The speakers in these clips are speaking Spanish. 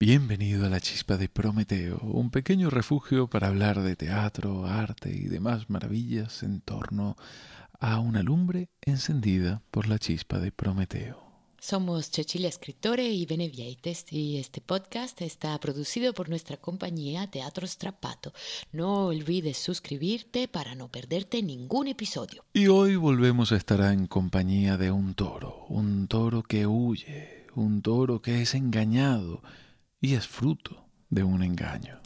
Bienvenido a la Chispa de Prometeo, un pequeño refugio para hablar de teatro, arte y demás maravillas en torno a una lumbre encendida por la Chispa de Prometeo. Somos Cecilia Escritore y Benevieites y este podcast está producido por nuestra compañía Teatro Strapato. No olvides suscribirte para no perderte ningún episodio. Y hoy volvemos a estar en compañía de un toro, un toro que huye, un toro que es engañado y es fruto de un engaño.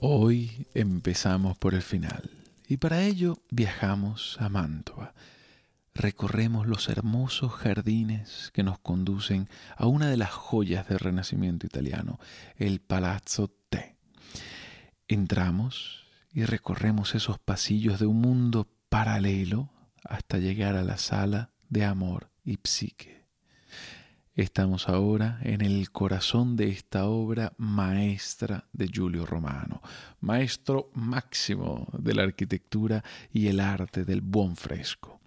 Hoy empezamos por el final y para ello viajamos a Mantua. Recorremos los hermosos jardines que nos conducen a una de las joyas del Renacimiento italiano, el Palazzo Te. Entramos y recorremos esos pasillos de un mundo paralelo hasta llegar a la sala de amor y psique. Estamos ahora en el corazón de esta obra maestra de Giulio Romano, maestro máximo de la arquitectura y el arte del buen fresco.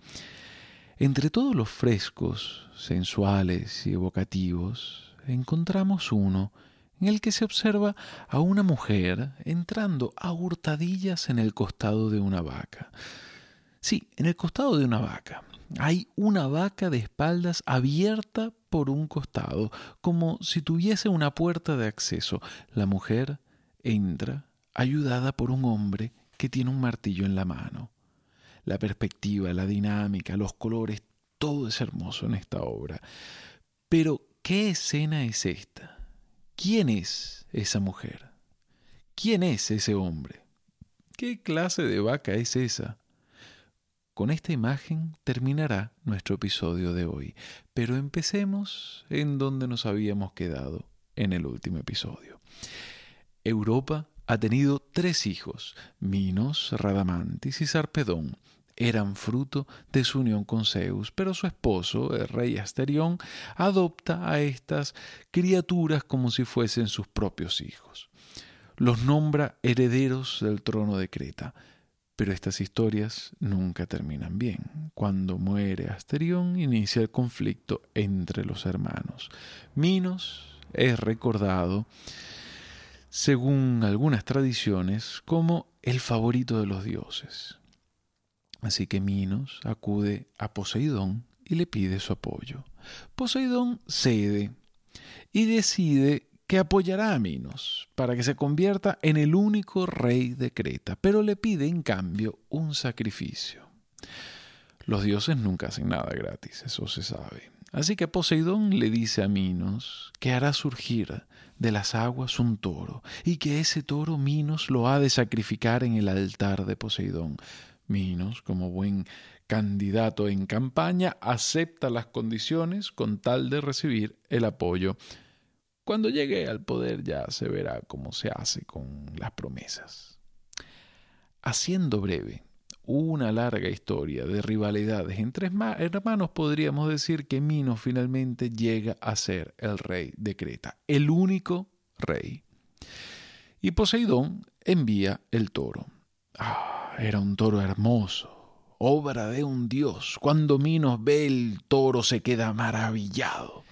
Entre todos los frescos sensuales y evocativos, encontramos uno en el que se observa a una mujer entrando a hurtadillas en el costado de una vaca. Sí, en el costado de una vaca. Hay una vaca de espaldas abierta por un costado, como si tuviese una puerta de acceso. La mujer entra, ayudada por un hombre que tiene un martillo en la mano. La perspectiva, la dinámica, los colores, todo es hermoso en esta obra. Pero, ¿qué escena es esta? ¿Quién es esa mujer? ¿Quién es ese hombre? ¿Qué clase de vaca es esa? Con esta imagen terminará nuestro episodio de hoy, pero empecemos en donde nos habíamos quedado en el último episodio. Europa ha tenido tres hijos, Minos, Radamantis y Sarpedón. Eran fruto de su unión con Zeus, pero su esposo, el rey Asterión, adopta a estas criaturas como si fuesen sus propios hijos. Los nombra herederos del trono de Creta. Pero estas historias nunca terminan bien. Cuando muere Asterión inicia el conflicto entre los hermanos. Minos es recordado, según algunas tradiciones, como el favorito de los dioses. Así que Minos acude a Poseidón y le pide su apoyo. Poseidón cede y decide que apoyará a Minos para que se convierta en el único rey de Creta, pero le pide en cambio un sacrificio. Los dioses nunca hacen nada gratis, eso se sabe. Así que Poseidón le dice a Minos que hará surgir de las aguas un toro y que ese toro Minos lo ha de sacrificar en el altar de Poseidón. Minos, como buen candidato en campaña, acepta las condiciones con tal de recibir el apoyo cuando llegue al poder ya se verá cómo se hace con las promesas. Haciendo breve una larga historia de rivalidades entre hermanos, podríamos decir que Minos finalmente llega a ser el rey de Creta, el único rey. Y Poseidón envía el toro. Ah, era un toro hermoso, obra de un dios. Cuando Minos ve el toro se queda maravillado.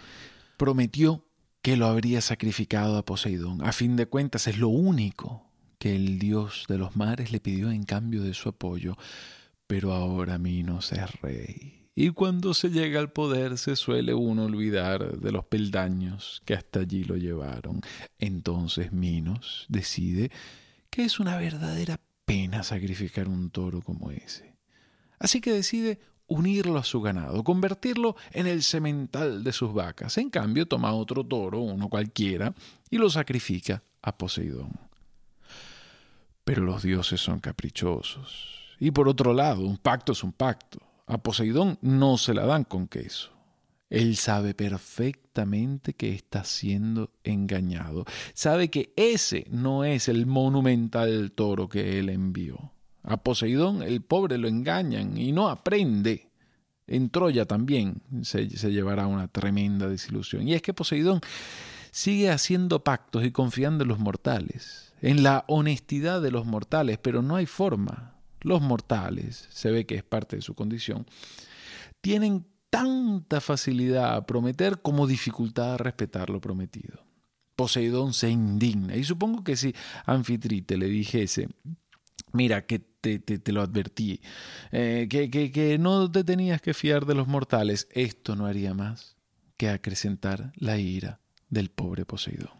Prometió que lo habría sacrificado a Poseidón. A fin de cuentas es lo único que el dios de los mares le pidió en cambio de su apoyo. Pero ahora Minos es rey. Y cuando se llega al poder se suele uno olvidar de los peldaños que hasta allí lo llevaron. Entonces Minos decide que es una verdadera pena sacrificar un toro como ese. Así que decide unirlo a su ganado, convertirlo en el semental de sus vacas. En cambio, toma otro toro, uno cualquiera, y lo sacrifica a Poseidón. Pero los dioses son caprichosos, Y por otro lado, un pacto es un pacto. A Poseidón no se la dan con queso. Él sabe perfectamente que está siendo engañado. Sabe que ese no es el monumental toro que él envió. A Poseidón el pobre lo engañan y no aprende. En Troya también se, llevará una tremenda desilusión. Y es que Poseidón sigue haciendo pactos y confiando en los mortales, en la honestidad de los mortales, pero no hay forma. Los mortales, se ve que es parte de su condición, tienen tanta facilidad a prometer como dificultad a respetar lo prometido. Poseidón se indigna y supongo que si Anfitrite le dijese, mira, que te, te, lo advertí, eh, que, que, que no te tenías que fiar de los mortales, esto no haría más que acrecentar la ira del pobre Poseidón.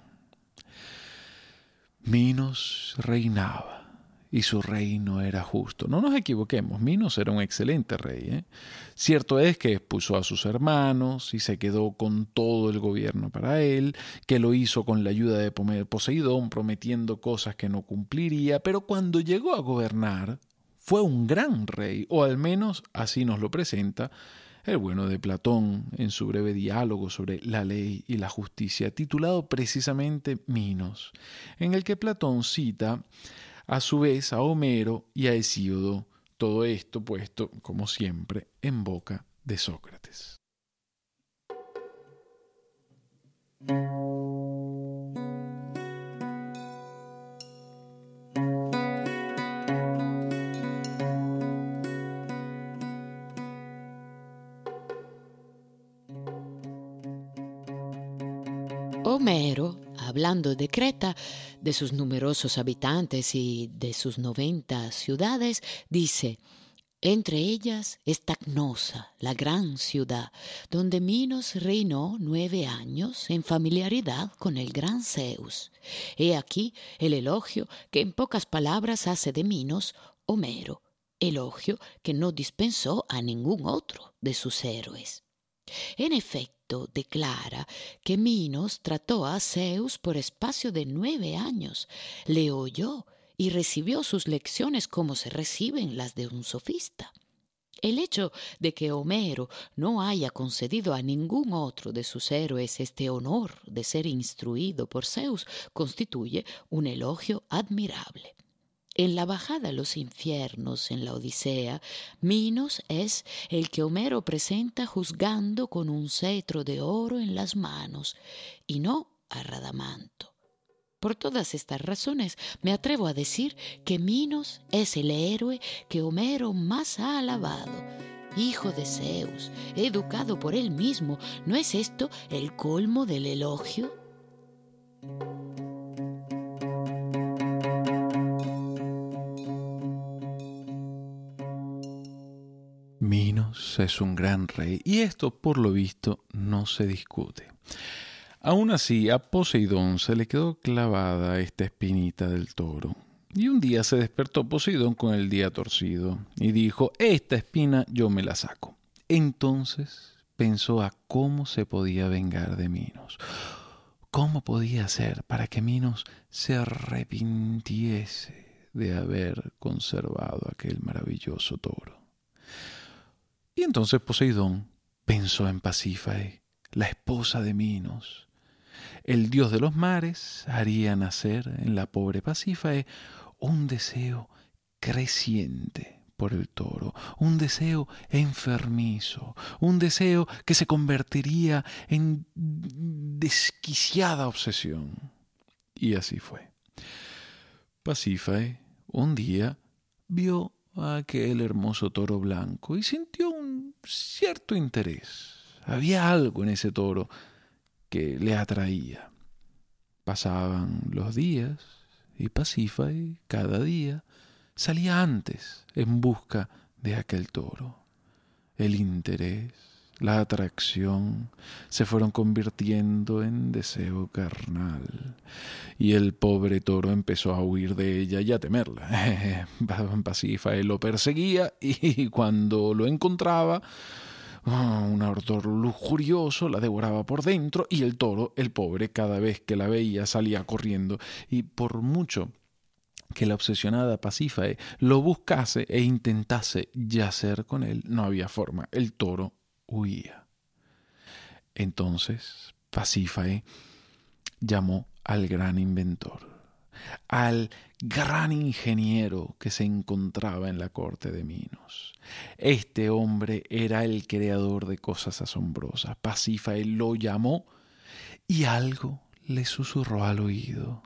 Minos reinaba y su reino era justo. No nos equivoquemos, Minos era un excelente rey. ¿eh? Cierto es que expuso a sus hermanos y se quedó con todo el gobierno para él, que lo hizo con la ayuda de Poseidón, prometiendo cosas que no cumpliría, pero cuando llegó a gobernar, fue un gran rey, o al menos así nos lo presenta el bueno de Platón en su breve diálogo sobre la ley y la justicia, titulado precisamente Minos, en el que Platón cita a su vez a Homero y a Hesíodo, todo esto puesto, como siempre, en boca de Sócrates. Homero hablando de Creta, de sus numerosos habitantes y de sus 90 ciudades, dice, entre ellas está Cnosa, la gran ciudad, donde Minos reinó nueve años en familiaridad con el gran Zeus. He aquí el elogio que en pocas palabras hace de Minos Homero, elogio que no dispensó a ningún otro de sus héroes. En efecto, declara que Minos trató a Zeus por espacio de nueve años, le oyó y recibió sus lecciones como se reciben las de un sofista. El hecho de que Homero no haya concedido a ningún otro de sus héroes este honor de ser instruido por Zeus constituye un elogio admirable. En la bajada a los infiernos en la Odisea, Minos es el que Homero presenta juzgando con un cetro de oro en las manos, y no a Radamanto. Por todas estas razones me atrevo a decir que Minos es el héroe que Homero más ha alabado. Hijo de Zeus, educado por él mismo, ¿no es esto el colmo del elogio? Es un gran rey y esto por lo visto no se discute. Aún así, a Poseidón se le quedó clavada esta espinita del toro. Y un día se despertó Poseidón con el día torcido y dijo, esta espina yo me la saco. Entonces pensó a cómo se podía vengar de Minos. ¿Cómo podía hacer para que Minos se arrepintiese de haber conservado aquel maravilloso toro? Y entonces Poseidón pensó en Pasífae, la esposa de Minos. El dios de los mares haría nacer en la pobre Pasífae un deseo creciente por el toro, un deseo enfermizo, un deseo que se convertiría en desquiciada obsesión. Y así fue. Pasífae un día vio aquel hermoso toro blanco y sintió un cierto interés. Había algo en ese toro que le atraía. Pasaban los días y Pasífae cada día salía antes en busca de aquel toro. El interés la atracción se fueron convirtiendo en deseo carnal, y el pobre toro empezó a huir de ella y a temerla. Pasífae lo perseguía y cuando lo encontraba, ah, un ardor lujurioso la devoraba por dentro y el toro, el pobre, cada vez que la veía salía corriendo y por mucho que la obsesionada Pasífae lo buscase e intentase yacer con él, no había forma. El toro huía. Entonces Pasífae llamó al gran inventor, al gran ingeniero que se encontraba en la corte de Minos. Este hombre era el creador de cosas asombrosas. Pasífae lo llamó y algo le susurró al oído.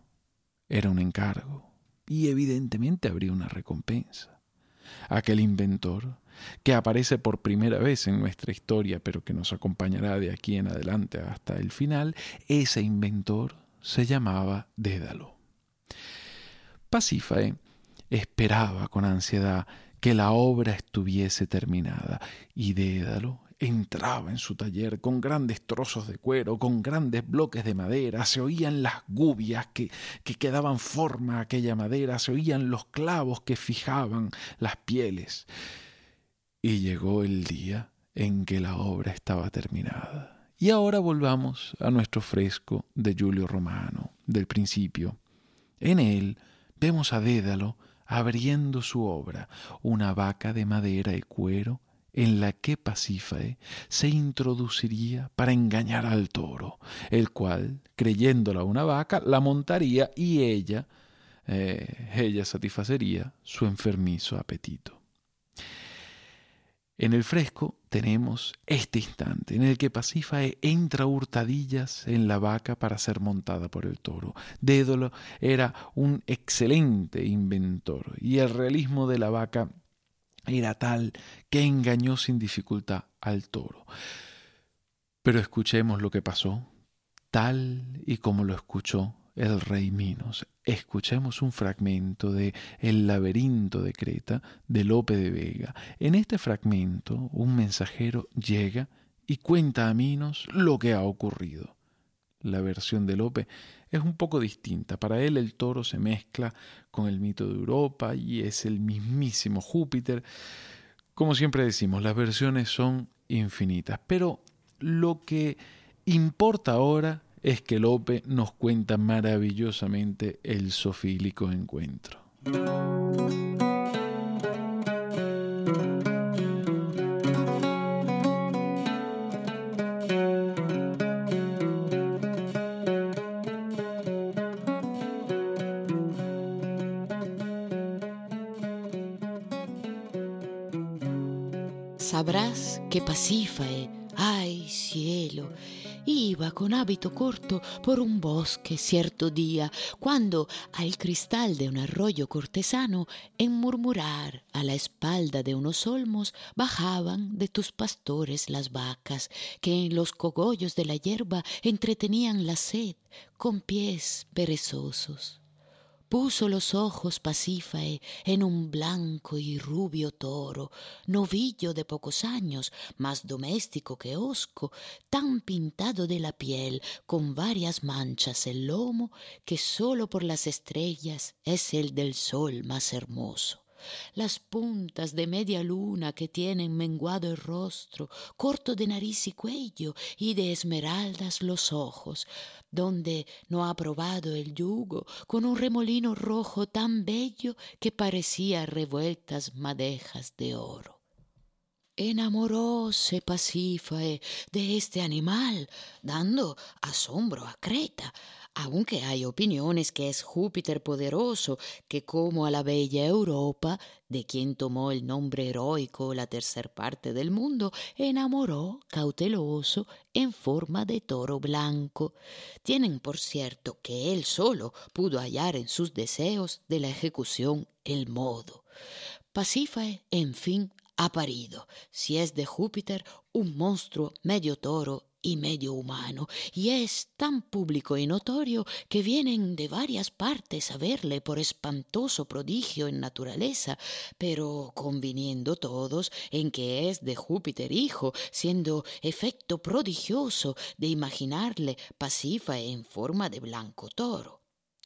Era un encargo y evidentemente habría una recompensa. Aquel inventor, que aparece por primera vez en nuestra historia, pero que nos acompañará de aquí en adelante hasta el final, ese inventor se llamaba Dédalo. Pasífae esperaba con ansiedad que la obra estuviese terminada y Dédalo entraba en su taller con grandes trozos de cuero, con grandes bloques de madera, se oían las gubias que, que daban forma a aquella madera, se oían los clavos que fijaban las pieles. Y llegó el día en que la obra estaba terminada. Y ahora volvamos a nuestro fresco de Julio Romano, del principio. En él vemos a Dédalo abriendo su obra, una vaca de madera y cuero en la que Pasífae se introduciría para engañar al toro, el cual, creyéndola una vaca, la montaría y ella, eh, ella satisfacería su enfermizo apetito. En el fresco tenemos este instante en el que Pasífae entra hurtadillas en la vaca para ser montada por el toro. Dédalo era un excelente inventor y el realismo de la vaca era tal que engañó sin dificultad al toro. Pero escuchemos lo que pasó, tal y como lo escuchó el rey Minos. Escuchemos un fragmento de El laberinto de Creta de Lope de Vega. En este fragmento un mensajero llega y cuenta a Minos lo que ha ocurrido. La versión de Lope es un poco distinta. Para él el toro se mezcla con el mito de Europa y es el mismísimo Júpiter. Como siempre decimos, las versiones son infinitas, pero lo que importa ahora es que Lope nos cuenta maravillosamente el sofílico encuentro. Sabrás que Pasífae, ay cielo, iba con hábito corto por un bosque cierto día, cuando al cristal de un arroyo cortesano, en murmurar a la espalda de unos olmos, bajaban de tus pastores las vacas, que en los cogollos de la hierba entretenían la sed con pies perezosos puso los ojos Pasífae en un blanco y rubio toro, novillo de pocos años, más doméstico que hosco, tan pintado de la piel, con varias manchas el lomo, que sólo por las estrellas es el del sol más hermoso las puntas de media luna que tienen menguado el rostro, corto de nariz y cuello, y de esmeraldas los ojos, donde no ha probado el yugo, con un remolino rojo tan bello que parecía revueltas madejas de oro. Enamoróse Pasífae de este animal, dando asombro a Creta, aunque hay opiniones que es Júpiter poderoso, que como a la bella Europa, de quien tomó el nombre heroico la tercer parte del mundo, enamoró cauteloso en forma de toro blanco. Tienen por cierto que él solo pudo hallar en sus deseos de la ejecución el modo. Pasífae, en fin, ha parido, si es de Júpiter, un monstruo medio toro y medio humano, y es tan público y notorio que vienen de varias partes a verle por espantoso prodigio en naturaleza, pero conviniendo todos en que es de Júpiter hijo, siendo efecto prodigioso de imaginarle pasifa en forma de blanco toro.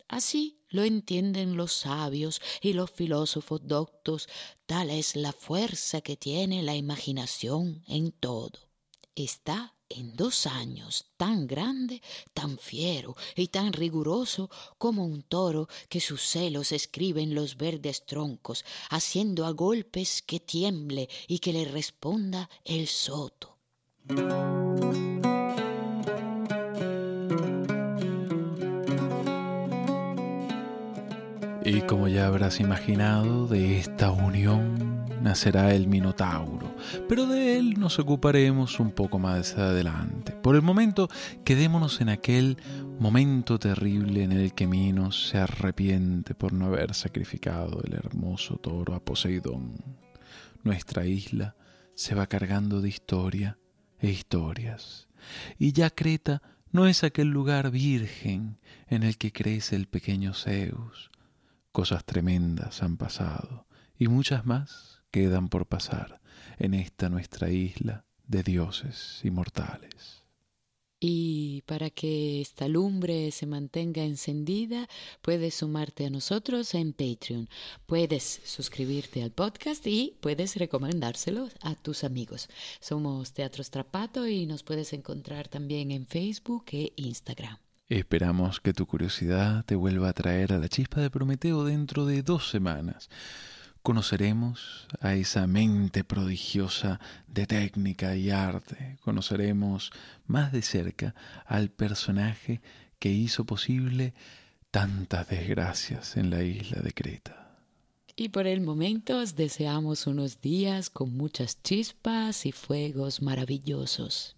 Así lo entienden los sabios y los filósofos doctos, tal es la fuerza que tiene la imaginación en todo. Está en dos años tan grande, tan fiero y tan riguroso como un toro que sus celos escribe en los verdes troncos, haciendo a golpes que tiemble y que le responda el soto. Y como ya habrás imaginado, de esta unión nacerá el Minotauro, pero de él nos ocuparemos un poco más adelante. Por el momento, quedémonos en aquel momento terrible en el que Minos se arrepiente por no haber sacrificado el hermoso toro a Poseidón. Nuestra isla se va cargando de historia e historias, y ya Creta no es aquel lugar virgen en el que crece el pequeño Zeus. Cosas tremendas han pasado, y muchas más quedan por pasar en esta nuestra isla de dioses inmortales. Y para que esta lumbre se mantenga encendida, puedes sumarte a nosotros en Patreon. Puedes suscribirte al podcast y puedes recomendárselo a tus amigos. Somos Teatro Strapato y nos puedes encontrar también en Facebook e Instagram. Esperamos que tu curiosidad te vuelva a traer a la chispa de Prometeo dentro de dos semanas conoceremos a esa mente prodigiosa de técnica y arte, conoceremos más de cerca al personaje que hizo posible tantas desgracias en la isla de Creta. Y por el momento os deseamos unos días con muchas chispas y fuegos maravillosos.